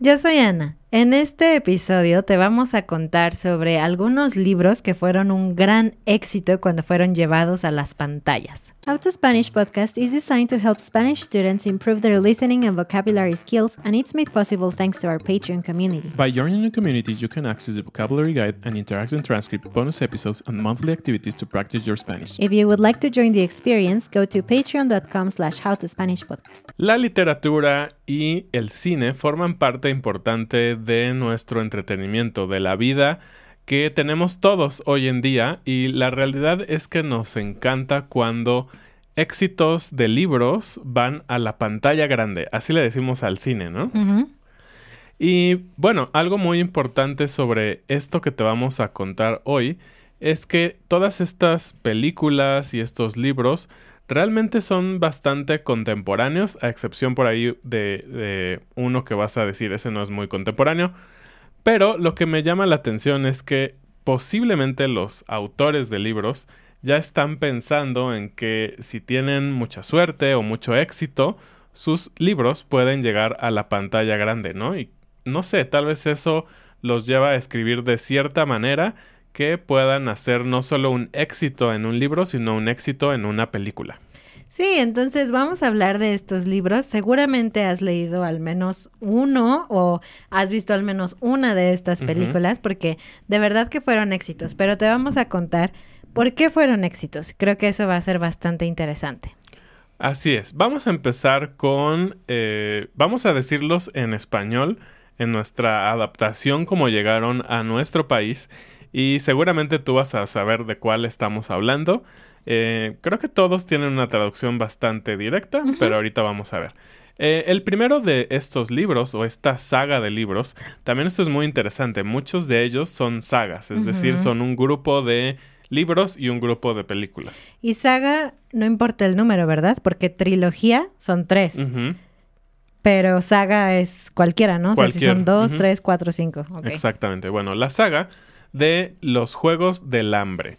Yo soy Ana. En este episodio te vamos a contar sobre algunos libros que fueron un gran éxito cuando fueron llevados a las pantallas. How to Spanish podcast is designed to help Spanish students improve their listening and vocabulary skills, and it's made possible thanks to our Patreon community. By joining the community, you can access the vocabulary guide and interactive transcript, bonus episodes, and monthly activities to practice your Spanish. If you would like to join the experience, go to patreon.com slash howtospanishpodcast. La literatura y el cine forman parte importante de nuestro entretenimiento, de la vida que tenemos todos hoy en día. Y la realidad es que nos encanta cuando éxitos de libros van a la pantalla grande, así le decimos al cine, ¿no? Y bueno, algo muy importante sobre esto que te vamos a contar hoy es que todas estas películas y estos libros realmente son bastante contemporáneos, a excepción por ahí de, de, uno que vas a decir, ese no es muy contemporáneo. Pero lo que me llama la atención es que posiblemente los autores de libros ya están pensando en que si tienen mucha suerte o mucho éxito, sus libros pueden llegar a la pantalla grande, ¿no? Y no sé, tal vez eso los lleva a escribir de cierta manera que puedan hacer no solo un éxito en un libro, sino un éxito en una película. Sí, entonces vamos a hablar de estos libros. Seguramente has leído al menos uno o has visto al menos una de estas películas porque de verdad que fueron éxitos, pero te vamos a contar por qué fueron éxitos. Creo que eso va a ser bastante interesante. Así es. Vamos a empezar con, eh, vamos a decirlos en español, en nuestra adaptación como llegaron a nuestro país y seguramente tú vas a saber de cuál estamos hablando. Eh, creo que todos tienen una traducción bastante directa, pero ahorita vamos a ver. Eh, el primero de estos libros, o esta saga de libros, también esto es muy interesante. Muchos de ellos son sagas, es decir, son un grupo de libros y un grupo de películas. Y saga, no importa el número, ¿verdad? Porque trilogía son tres. Pero saga es cualquiera, ¿no? Cualquier. O sea, si son dos, tres, cuatro, cinco. Okay. Exactamente. Bueno, la saga de los Juegos del Hambre.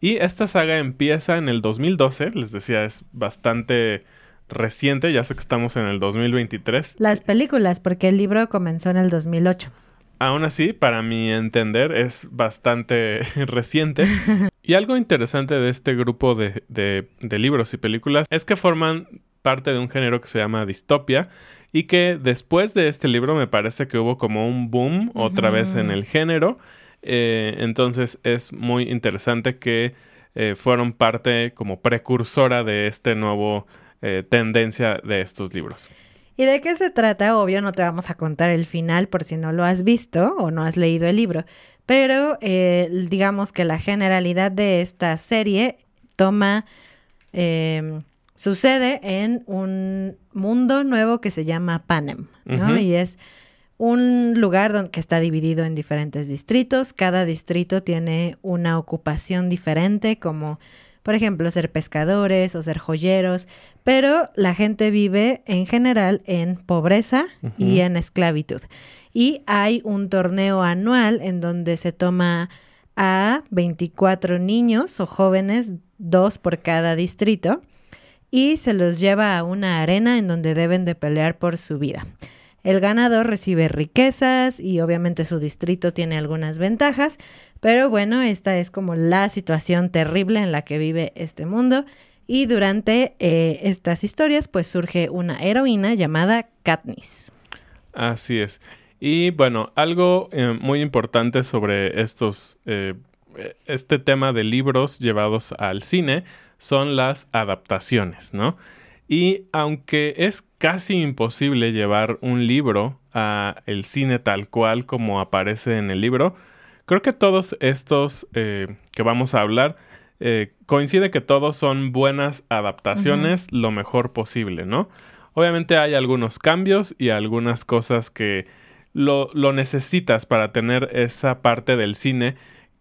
Y esta saga empieza en el 2012, les decía, es bastante reciente, ya sé que estamos en el 2023. Las películas, porque el libro comenzó en el 2008. Aún así, para mi entender, es bastante reciente. Y algo interesante de este grupo de, de, de, libros y películas es que forman parte de un género que se llama distopia y que después de este libro me parece que hubo como un boom otra uh -huh. vez en el género. Eh, entonces es muy interesante que eh, fueron parte como precursora de este nuevo eh, tendencia de estos libros. ¿Y de qué se trata? Obvio, no te vamos a contar el final por si no lo has visto o no has leído el libro, pero digamos que la generalidad de esta serie toma, eh, sucede en un mundo nuevo que se llama Panem, ¿no? Uh -huh. Y es un lugar donde, que está dividido en diferentes distritos. Cada distrito tiene una ocupación diferente, como por ejemplo ser pescadores o ser joyeros, pero la gente vive en general en pobreza uh -huh. y en esclavitud. Y hay un torneo anual en donde se toma a 24 niños o jóvenes, dos por cada distrito, y se los lleva a una arena en donde deben de pelear por su vida. El ganador recibe riquezas y obviamente su distrito tiene algunas ventajas, pero bueno, esta es como la situación terrible en la que vive este mundo y durante eh, estas historias pues surge una heroína llamada Katniss. Así es. Y bueno, algo eh, muy importante sobre estos, eh, este tema de libros llevados al cine son las adaptaciones, ¿no? Y aunque es casi imposible llevar un libro a el cine tal cual como aparece en el libro, creo que todos estos eh, que vamos a hablar eh, coincide que todos son buenas adaptaciones uh -huh. lo mejor posible, ¿no? Obviamente hay algunos cambios y algunas cosas que lo, lo necesitas para tener esa parte del cine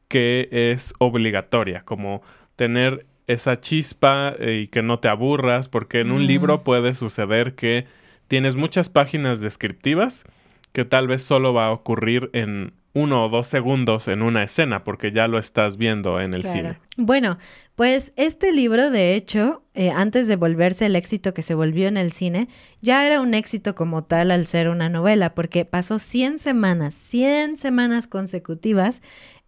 que es obligatoria, como tener esa chispa eh, y que no te aburras, porque en un libro puede suceder que tienes muchas páginas descriptivas que tal vez solo va a ocurrir en uno o dos segundos en una escena porque ya lo estás viendo en el cine. Bueno, pues este libro, de hecho, eh, antes de volverse el éxito que se volvió en el cine, ya era un éxito como tal al ser una novela, porque pasó 100 semanas, 100 semanas consecutivas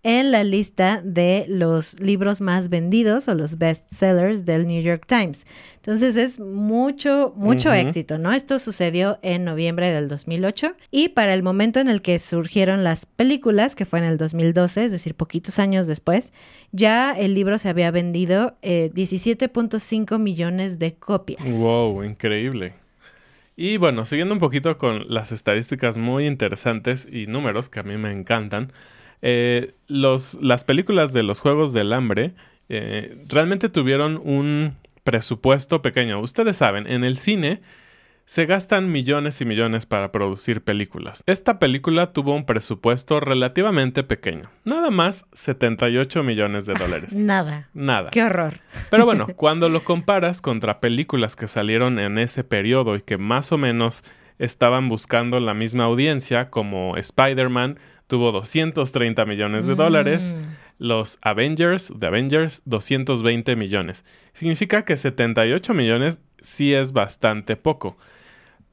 en la lista de los libros más vendidos o los best sellers del New York Times. Entonces es mucho, mucho éxito, ¿no? Esto sucedió en noviembre del 2008 y para el momento en el que surgieron las películas, que fue en el 2012, es decir, poquitos años después, ya el libro se había vendido 17.5 eh, millones de copias. ¡Wow! Increíble. Y bueno, siguiendo un poquito con las estadísticas muy interesantes y números que a mí me encantan, eh, los, las películas de los Juegos del Hambre eh, realmente tuvieron un presupuesto pequeño. Ustedes saben, en el cine se gastan millones y millones para producir películas. Esta película tuvo un presupuesto relativamente pequeño, nada más 78 millones de dólares. Nada. Nada. Qué horror. Pero bueno, cuando lo comparas contra películas que salieron en ese periodo y que más o menos estaban buscando la misma audiencia, como Spider-Man, tuvo 230 millones de dólares. Mm. Los Avengers, de Avengers, 220 millones. Significa que 78 millones sí es bastante poco.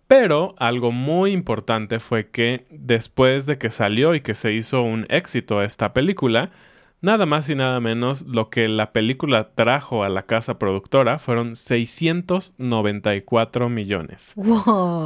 Pero algo muy importante fue que después de que salió y que se hizo un éxito esta película, Nada más y nada menos lo que la película trajo a la casa productora fueron 694 millones.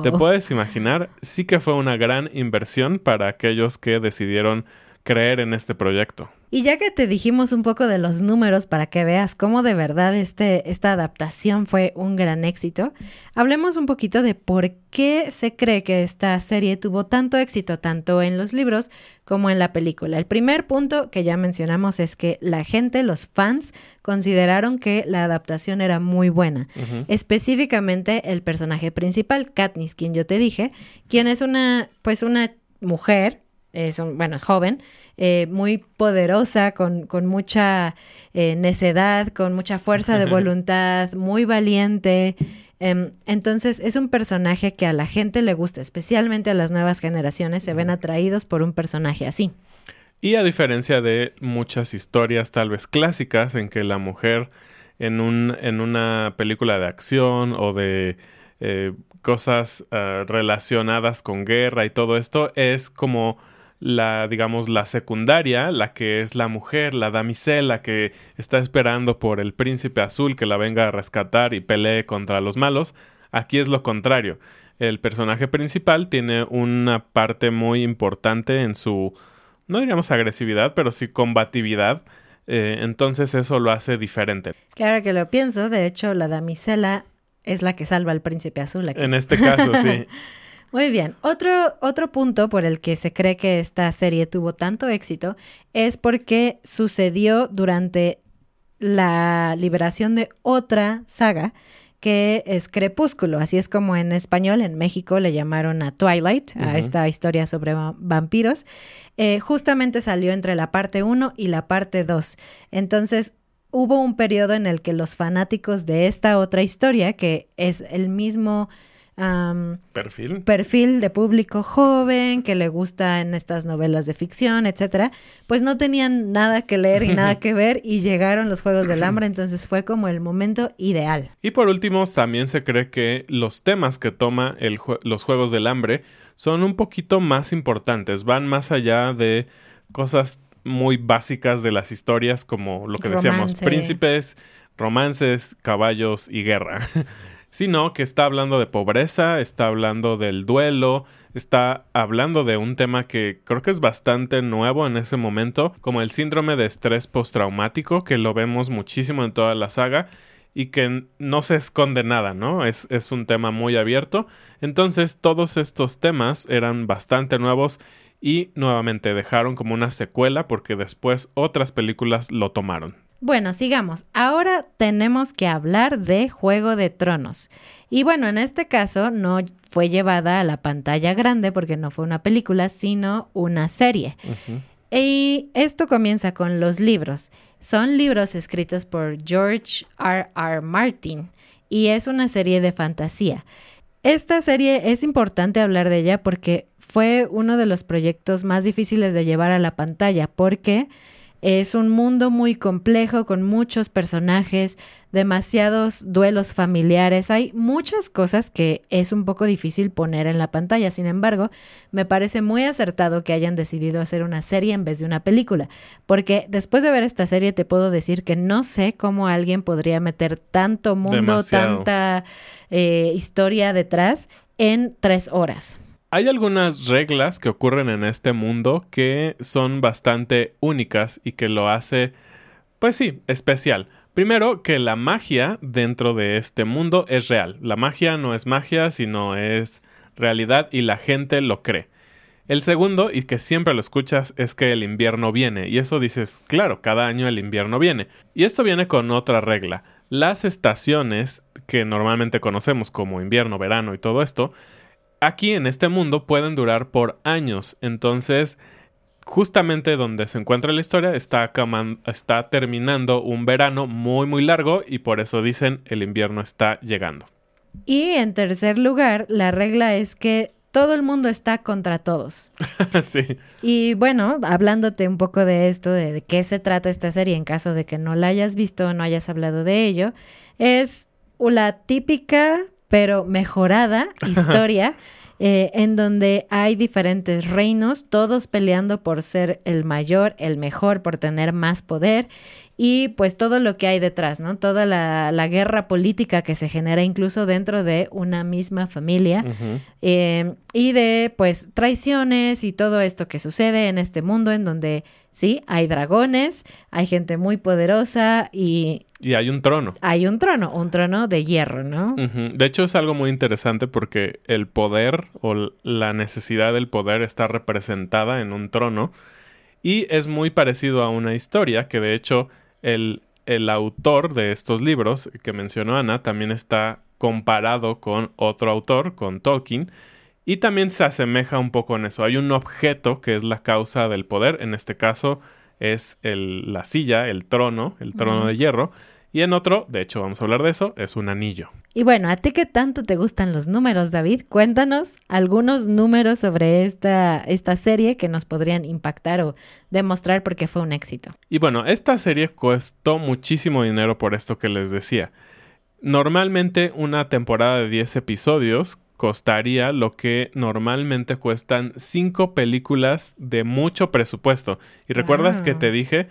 ¿Te puedes imaginar? Sí que fue una gran inversión para aquellos que decidieron creer en este proyecto. Y ya que te dijimos un poco de los números para que veas cómo de verdad este, esta adaptación fue un gran éxito, hablemos un poquito de por qué se cree que esta serie tuvo tanto éxito tanto en los libros como en la película. El primer punto que ya mencionamos es que la gente, los fans, consideraron que la adaptación era muy buena. Específicamente el personaje principal, Katniss, quien yo te dije, quien es una, pues una mujer es un, bueno, es joven, eh, muy poderosa, con, con mucha eh, necedad, con mucha fuerza de voluntad, muy valiente. Em, entonces es un personaje que a la gente le gusta, especialmente a las nuevas generaciones, se ven atraídos por un personaje así. Y a diferencia de muchas historias tal vez clásicas en que la mujer en, un, en una película de acción o de eh, cosas ah, relacionadas con guerra y todo esto es como la, digamos, la secundaria, la que es la mujer, la damisela que está esperando por el príncipe azul que la venga a rescatar y pelee contra los malos. Aquí es lo contrario. El personaje principal tiene una parte muy importante en su, no diríamos agresividad, pero sí combatividad. Eh, entonces eso lo hace diferente. Claro que lo pienso. De hecho, la damisela es la que salva al príncipe azul aquí. En este caso, sí. Muy bien. Otro, otro punto por el que se cree que esta serie tuvo tanto éxito es porque sucedió durante la liberación de otra saga que es Crepúsculo, así es como en español, en México le llamaron a Twilight, a esta historia sobre vampiros. Eh, justamente salió entre la parte 1 y la parte 2. Entonces, hubo un periodo en el que los fanáticos de esta otra historia, que es el mismo perfil. perfil de público joven que le gusta en estas novelas de ficción, etcétera, pues no tenían nada que leer y nada que ver y llegaron los Juegos del Hambre, entonces fue como el momento ideal. Y por último, también se cree que los temas que toma el los Juegos del Hambre son un poquito más importantes, van más allá de cosas muy básicas de las historias como lo que decíamos, príncipes, romances, caballos y guerra. sino que está hablando de pobreza, está hablando del duelo, está hablando de un tema que creo que es bastante nuevo en ese momento, como el síndrome de estrés postraumático, que lo vemos muchísimo en toda la saga y que no se esconde nada, ¿no? Es, es un tema muy abierto. Entonces todos estos temas eran bastante nuevos y nuevamente dejaron como una secuela porque después otras películas lo tomaron. Bueno, sigamos. Ahora tenemos que hablar de Juego de Tronos. Y bueno, en este caso no fue llevada a la pantalla grande porque no fue una película, sino una serie. Y esto comienza con los libros. Son libros escritos por George R. R. Martin y es una serie de fantasía. Esta serie es importante hablar de ella porque fue uno de los proyectos más difíciles de llevar a la pantalla porque es un mundo muy complejo con muchos personajes, demasiados duelos familiares. Hay muchas cosas que es un poco difícil poner en la pantalla. Sin embargo, me parece muy acertado que hayan decidido hacer una serie en vez de una película. Porque después de ver esta serie te puedo decir que no sé cómo alguien podría meter tanto mundo, tanta eh, historia detrás en tres horas. Hay algunas reglas que ocurren en este mundo que son bastante únicas y que lo hace, pues sí, especial. Primero, que la magia dentro de este mundo es real. La magia no es magia, sino es realidad y la gente lo cree. El segundo, y que siempre lo escuchas, es que el invierno viene. Y eso dices, claro, cada año el invierno viene. Y esto viene con otra regla. Las estaciones que normalmente conocemos como invierno, verano y todo esto, aquí en este mundo pueden durar por años. Entonces, justamente donde se encuentra la historia está, está terminando un verano muy muy largo y por eso dicen el invierno está llegando. Y en tercer lugar, la regla es que todo el mundo está contra todos. sí. Y bueno, hablándote un poco de esto, de, de, qué se trata esta serie, en caso de que no la hayas visto o no hayas hablado de ello, es la típica pero mejorada historia eh, en donde hay diferentes reinos, todos peleando por ser el mayor, el mejor, por tener más poder y pues todo lo que hay detrás, ¿no? Toda la, guerra política que se genera incluso dentro de una misma familia eh, y de pues traiciones y todo esto que sucede en este mundo en donde sí, hay dragones, hay gente muy poderosa y... Y hay un trono. Hay un trono, un trono de hierro, ¿no? De hecho es algo muy interesante porque el poder o la necesidad del poder está representada en un trono y es muy parecido a una historia que de hecho el, el autor de estos libros que mencionó Ana también está comparado con otro autor, con Tolkien, y también se asemeja un poco en eso. Hay un objeto que es la causa del poder, en este caso es el, la silla, el trono, el trono de hierro, y en otro, de hecho vamos a hablar de eso, es un anillo. Y bueno, ¿a ti qué tanto te gustan los números, David? Cuéntanos algunos números sobre esta, esta serie que nos podrían impactar o demostrar por qué fue un éxito. Y bueno, esta serie costó muchísimo dinero por esto que les decía. Normalmente una temporada de 10 episodios costaría lo que normalmente cuestan 5 películas de mucho presupuesto. Y recuerdas que te dije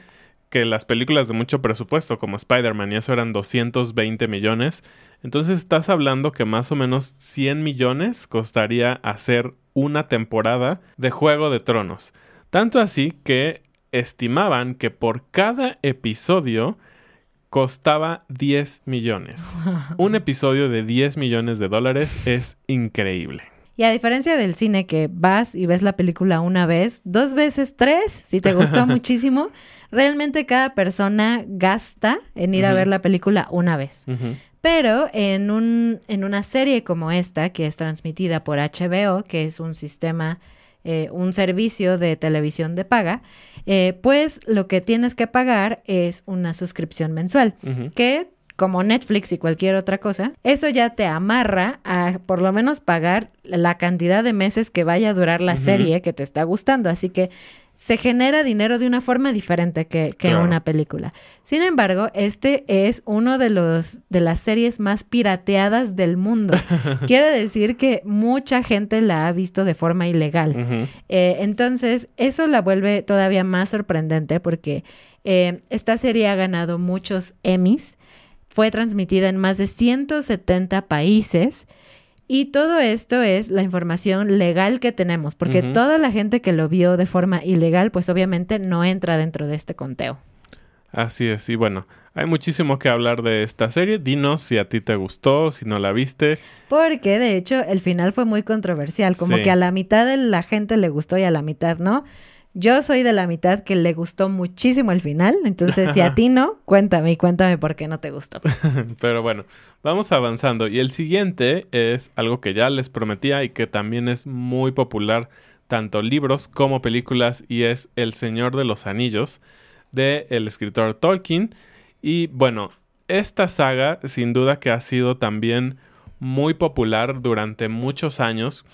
que las películas de mucho presupuesto como Spider-Man y eso eran 220 millones. Entonces estás hablando que más o menos 100 millones costaría hacer una temporada de Juego de Tronos. Tanto así que estimaban que por cada episodio costaba 10 millones. Un episodio de 10 millones de dólares es increíble. Y a diferencia del cine que vas y ves la película una vez, dos veces, tres, si te gustó muchísimo, realmente cada persona gasta en ir a ver la película una vez. Pero en, un, en una serie como esta, que es transmitida por HBO, que es un sistema, eh, un servicio de televisión de paga, eh, pues lo que tienes que pagar es una suscripción mensual, que como Netflix y cualquier otra cosa, eso ya te amarra a por lo menos pagar la cantidad de meses que vaya a durar la serie que te está gustando. Así que se genera dinero de una forma diferente que, una película. Sin embargo, este es uno de los de las series más pirateadas del mundo. Quiere decir que mucha gente la ha visto de forma ilegal. Eh, entonces, eso la vuelve todavía más sorprendente porque eh, esta serie ha ganado muchos Emmys fue transmitida en más de 170 países. Y todo esto es la información legal que tenemos, porque toda la gente que lo vio de forma ilegal, pues obviamente no entra dentro de este conteo. Así es, y bueno, hay muchísimo que hablar de esta serie. Dinos si a ti te gustó, si no la viste. Porque de hecho el final fue muy controversial, como que a la mitad de la gente le gustó y a la mitad no. Yo soy de la mitad que le gustó muchísimo el final, entonces si a ti no, cuéntame y cuéntame por qué no te gustó. Pero bueno, vamos avanzando y el siguiente es algo que ya les prometía y que también es muy popular tanto libros como películas y es El Señor de los Anillos de el escritor Tolkien. Y bueno, esta saga sin duda que ha sido también muy popular durante muchos años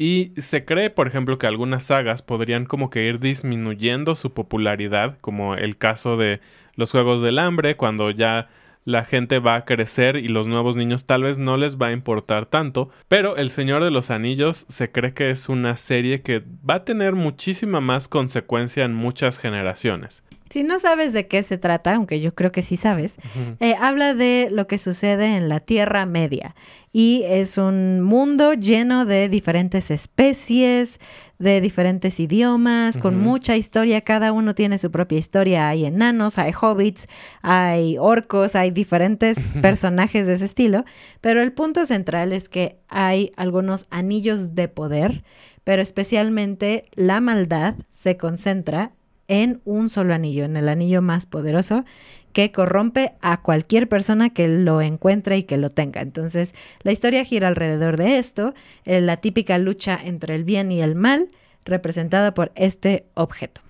y se cree, por ejemplo, que algunas sagas podrían como que ir disminuyendo su popularidad, como el caso de los Juegos del Hambre, cuando ya la gente va a crecer y los nuevos niños tal vez no les va a importar tanto, pero El Señor de los Anillos se cree que es una serie que va a tener muchísima más consecuencia en muchas generaciones. Si no sabes de qué se trata, aunque yo creo que sí sabes, eh, habla de lo que sucede en la Tierra Media. Y es un mundo lleno de diferentes especies, de diferentes idiomas, con mucha historia. Cada uno tiene su propia historia. Hay enanos, hay hobbits, hay orcos, hay diferentes personajes de ese estilo. Pero el punto central es que hay algunos anillos de poder, pero especialmente la maldad se concentra en un solo anillo, en el anillo más poderoso que corrompe a cualquier persona que lo encuentre y que lo tenga. Entonces, la historia gira alrededor de esto, eh, la típica lucha entre el bien y el mal, representada por este objeto.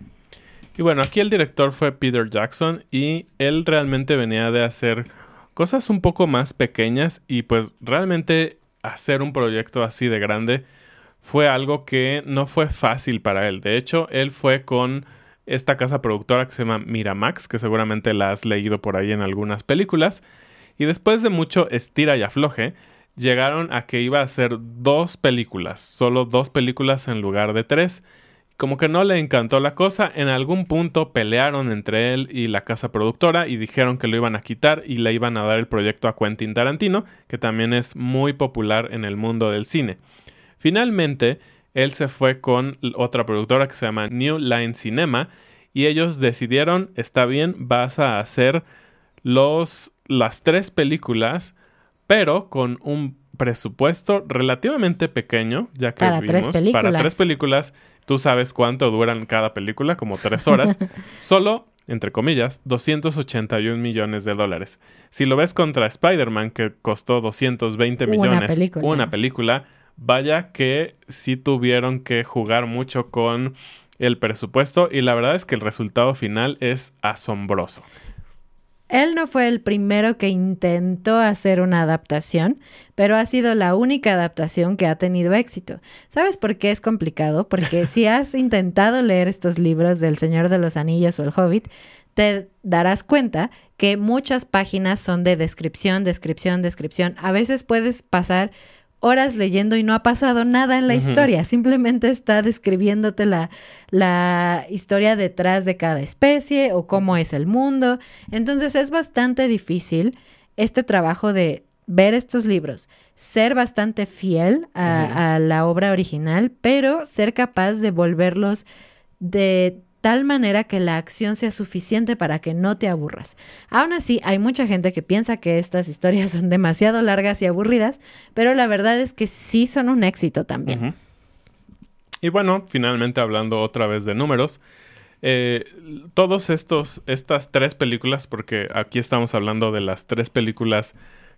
Y bueno, aquí el director fue Peter Jackson y él realmente venía de hacer cosas un poco más pequeñas y pues realmente hacer un proyecto así de grande fue algo que no fue fácil para él. De hecho, él fue con esta casa productora que se llama Miramax, que seguramente la has leído por ahí en algunas películas. Y después de mucho estira y afloje, llegaron a que iba a ser dos películas, solo dos películas en lugar de tres. Como que no le encantó la cosa, en algún punto pelearon entre él y la casa productora y dijeron que lo iban a quitar y le iban a dar el proyecto a Quentin Tarantino, que también es muy popular en el mundo del cine. Finalmente, él se fue con otra productora que se llama New Line Cinema y ellos decidieron, está bien, vas a hacer los, las tres películas, pero con un presupuesto relativamente pequeño, ya que para tres películas. para tres películas, tú sabes cuánto duran cada película, como tres horas, solo entre comillas, 281 millones de dólares. Si lo ves contra Spider-Man, que costó 220 millones, una película, vaya que sí tuvieron que jugar mucho con el presupuesto y la verdad es que el resultado final es asombroso. Él no fue el primero que intentó hacer una adaptación, pero ha sido la única adaptación que ha tenido éxito. ¿Sabes por qué es complicado? Porque si has intentado leer estos libros del Señor de los Anillos o el Hobbit, te darás cuenta que muchas páginas son de descripción, descripción, descripción. A veces puedes pasar horas leyendo y no ha pasado nada en la historia, simplemente está describiéndote la, la historia detrás de cada especie o cómo es el mundo. Entonces es bastante difícil este trabajo de ver estos libros, ser bastante fiel a, a la obra original, pero ser capaz de volverlos de tal manera que la acción sea suficiente para que no te aburras. Aún así, hay mucha gente que piensa que estas historias son demasiado largas y aburridas, pero la verdad es que sí son un éxito también. Y bueno, finalmente hablando otra vez de números, eh, todos estos, estas tres películas, porque aquí estamos hablando de las tres películas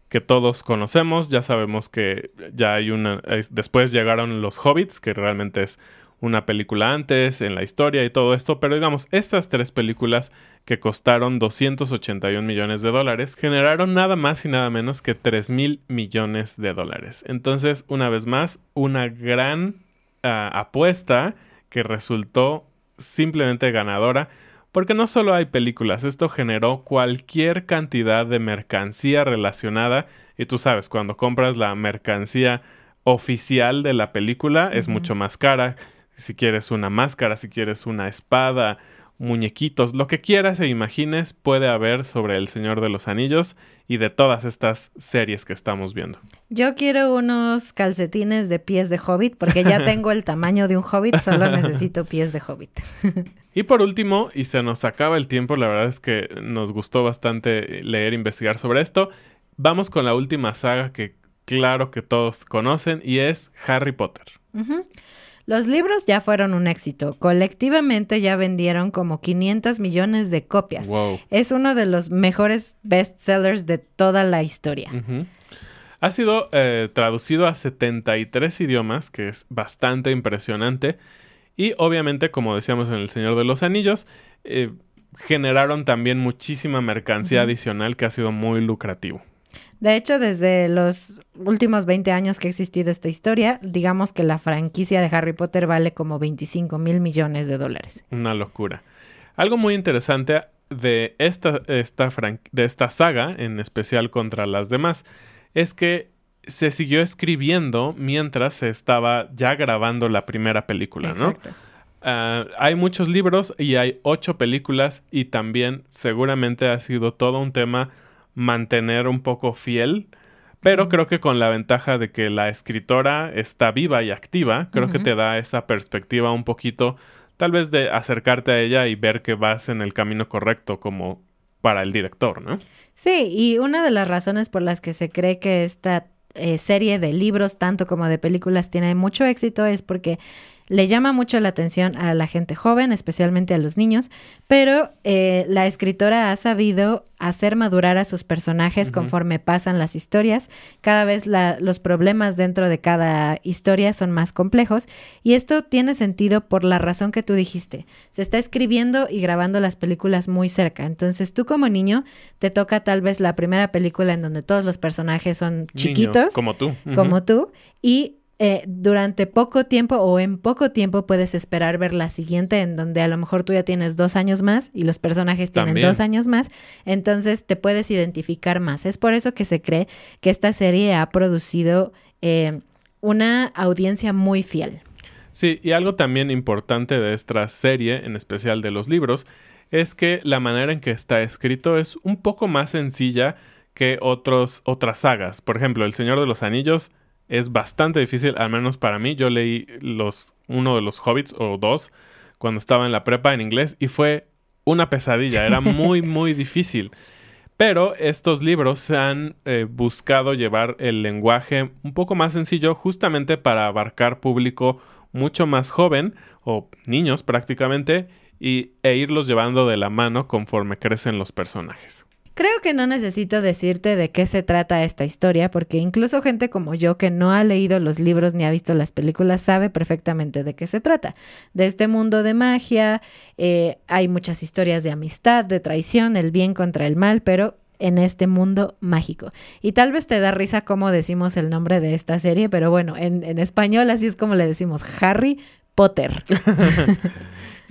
que todos conocemos, ya sabemos que ya hay una, después llegaron los hobbits, que realmente es una película antes en la historia y todo esto, pero digamos, estas tres películas que costaron 281 millones de dólares generaron nada más y nada menos que 3 mil millones de dólares. Entonces, una vez más, una gran ah, apuesta que resultó simplemente ganadora. Porque no solo hay películas, esto generó cualquier cantidad de mercancía relacionada. Y tú sabes, cuando compras la mercancía oficial de la película es mucho más cara si quieres una máscara, si quieres una espada, muñequitos, lo que quieras e imagines puede haber sobre El Señor de los Anillos y de todas estas series que estamos viendo. Yo quiero unos calcetines de pies de hobbit porque ya tengo el tamaño de un hobbit, solo necesito pies de hobbit. y por último, y se nos acaba el tiempo, la verdad es que nos gustó bastante leer e investigar sobre esto, vamos con la última saga que claro que todos conocen y es Harry Potter. Los libros ya fueron un éxito. Colectivamente ya vendieron como 500 millones de copias. Es uno de los mejores bestsellers de toda la historia. Ha sido eh, traducido a 73 idiomas, que es bastante impresionante. Y obviamente, como decíamos en El Señor de los Anillos, eh, generaron también muchísima mercancía adicional que ha sido muy lucrativo. De hecho, desde los últimos 20 años que ha existido esta historia, digamos que la franquicia de Harry Potter vale como 25 mil millones de dólares. Una locura. Algo muy interesante de esta, esta de esta saga, en especial contra las demás, es que se siguió escribiendo mientras se estaba ya grabando la primera película, ¿no? Ah, hay muchos libros y hay ocho películas y también seguramente ha sido todo un tema mantener un poco fiel, pero creo que con la ventaja de que la escritora está viva y activa, creo que te da esa perspectiva un poquito, tal vez de acercarte a ella y ver que vas en el camino correcto como para el director, ¿no? Sí, y una de las razones por las que se cree que esta eh, serie de libros, tanto como de películas, tiene mucho éxito es porque le llama mucho la atención a la gente joven, especialmente a los niños, pero eh, la escritora ha sabido hacer madurar a sus personajes conforme pasan las historias. Cada vez los problemas dentro de cada historia son más complejos y esto tiene sentido por la razón que tú dijiste. Se está escribiendo y grabando las películas muy cerca. Entonces tú como niño te toca tal vez la primera película en donde todos los personajes son chiquitos. como tú. Como tú. Y eh, durante poco tiempo o en poco tiempo puedes esperar ver la siguiente en donde a lo mejor tú ya tienes dos años más y los personajes tienen dos años más, entonces te puedes identificar más. Es por eso que se cree que esta serie ha producido eh, una audiencia muy fiel. Sí, y algo también importante de esta serie, en especial de los libros, es que la manera en que está escrito es un poco más sencilla que otros, otras sagas. Por ejemplo, El Señor de los Anillos es bastante difícil, al menos para mí. Yo leí los, uno de los Hobbits o dos cuando estaba en la prepa en inglés y fue una pesadilla, era muy, muy difícil. Pero estos libros se han eh, buscado llevar el lenguaje un poco más sencillo justamente para abarcar público mucho más joven o niños prácticamente y, e irlos llevando de la mano conforme crecen los personajes. Creo que no necesito decirte de qué se trata esta historia, porque incluso gente como yo que no ha leído los libros ni ha visto las películas sabe perfectamente de qué se trata. De este mundo de magia, eh, hay muchas historias de amistad, de traición, el bien contra el mal, pero en este mundo mágico. Y tal vez te da risa cómo decimos el nombre de esta serie, pero bueno, en, en español así es como le decimos Harry Potter.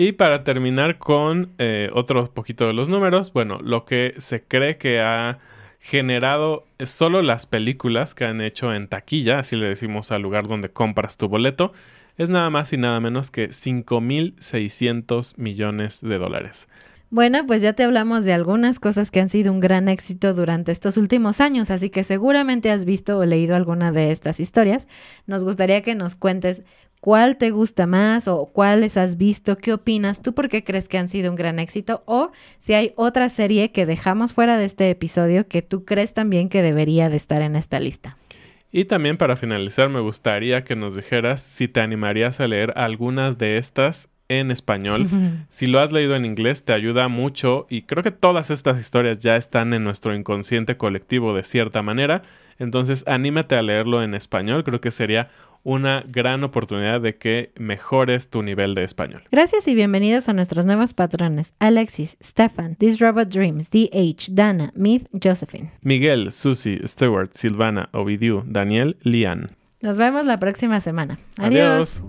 Y para terminar con eh, otro poquito de los números, bueno, lo que se cree que ha generado solo las películas que han hecho en taquilla, así le decimos al lugar donde compras tu boleto, es nada más y nada menos que 5.600 millones de dólares. Bueno, pues ya te hablamos de algunas cosas que han sido un gran éxito durante estos últimos años, así que seguramente has visto o leído alguna de estas historias. Nos gustaría que nos cuentes cuál te gusta más o cuáles has visto, qué opinas, tú por qué crees que han sido un gran éxito o si hay otra serie que dejamos fuera de este episodio que tú crees también que debería de estar en esta lista. Y también para finalizar me gustaría que nos dijeras si te animarías a leer algunas de estas en español. si lo has leído en inglés, te ayuda mucho y creo que todas estas historias ya están en nuestro inconsciente colectivo de cierta manera. Entonces, anímate a leerlo en español. Creo que sería una gran oportunidad de que mejores tu nivel de español. Gracias y bienvenidos a nuestros nuevos patrones: Alexis, Stefan, This Robot Dreams, DH, Dana, Myth, Josephine. Miguel, Susie, Stewart, Silvana, Ovidiu, Daniel, Lian. Nos vemos la próxima semana. Adiós.